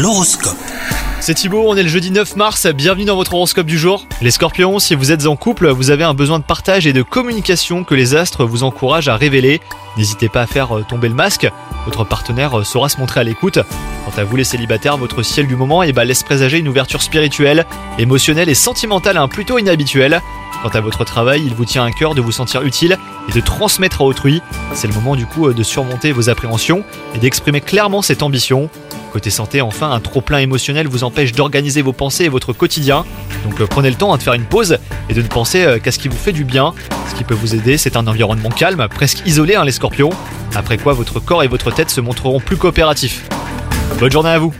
L'horoscope. C'est Thibaut, on est le jeudi 9 mars, bienvenue dans votre horoscope du jour. Les scorpions, si vous êtes en couple, vous avez un besoin de partage et de communication que les astres vous encouragent à révéler. N'hésitez pas à faire euh, tomber le masque, votre partenaire euh, saura se montrer à l'écoute. Quant à vous les célibataires, votre ciel du moment eh ben, laisse présager une ouverture spirituelle, émotionnelle et sentimentale hein, plutôt inhabituelle. Quant à votre travail, il vous tient à cœur de vous sentir utile et de transmettre à autrui. C'est le moment du coup euh, de surmonter vos appréhensions et d'exprimer clairement cette ambition. Côté santé, enfin, un trop-plein émotionnel vous empêche d'organiser vos pensées et votre quotidien. Donc euh, prenez le temps hein, de faire une pause et de ne penser euh, qu'à ce qui vous fait du bien. Ce qui peut vous aider, c'est un environnement calme, presque isolé, hein, les scorpions. Après quoi, votre corps et votre tête se montreront plus coopératifs. Bonne journée à vous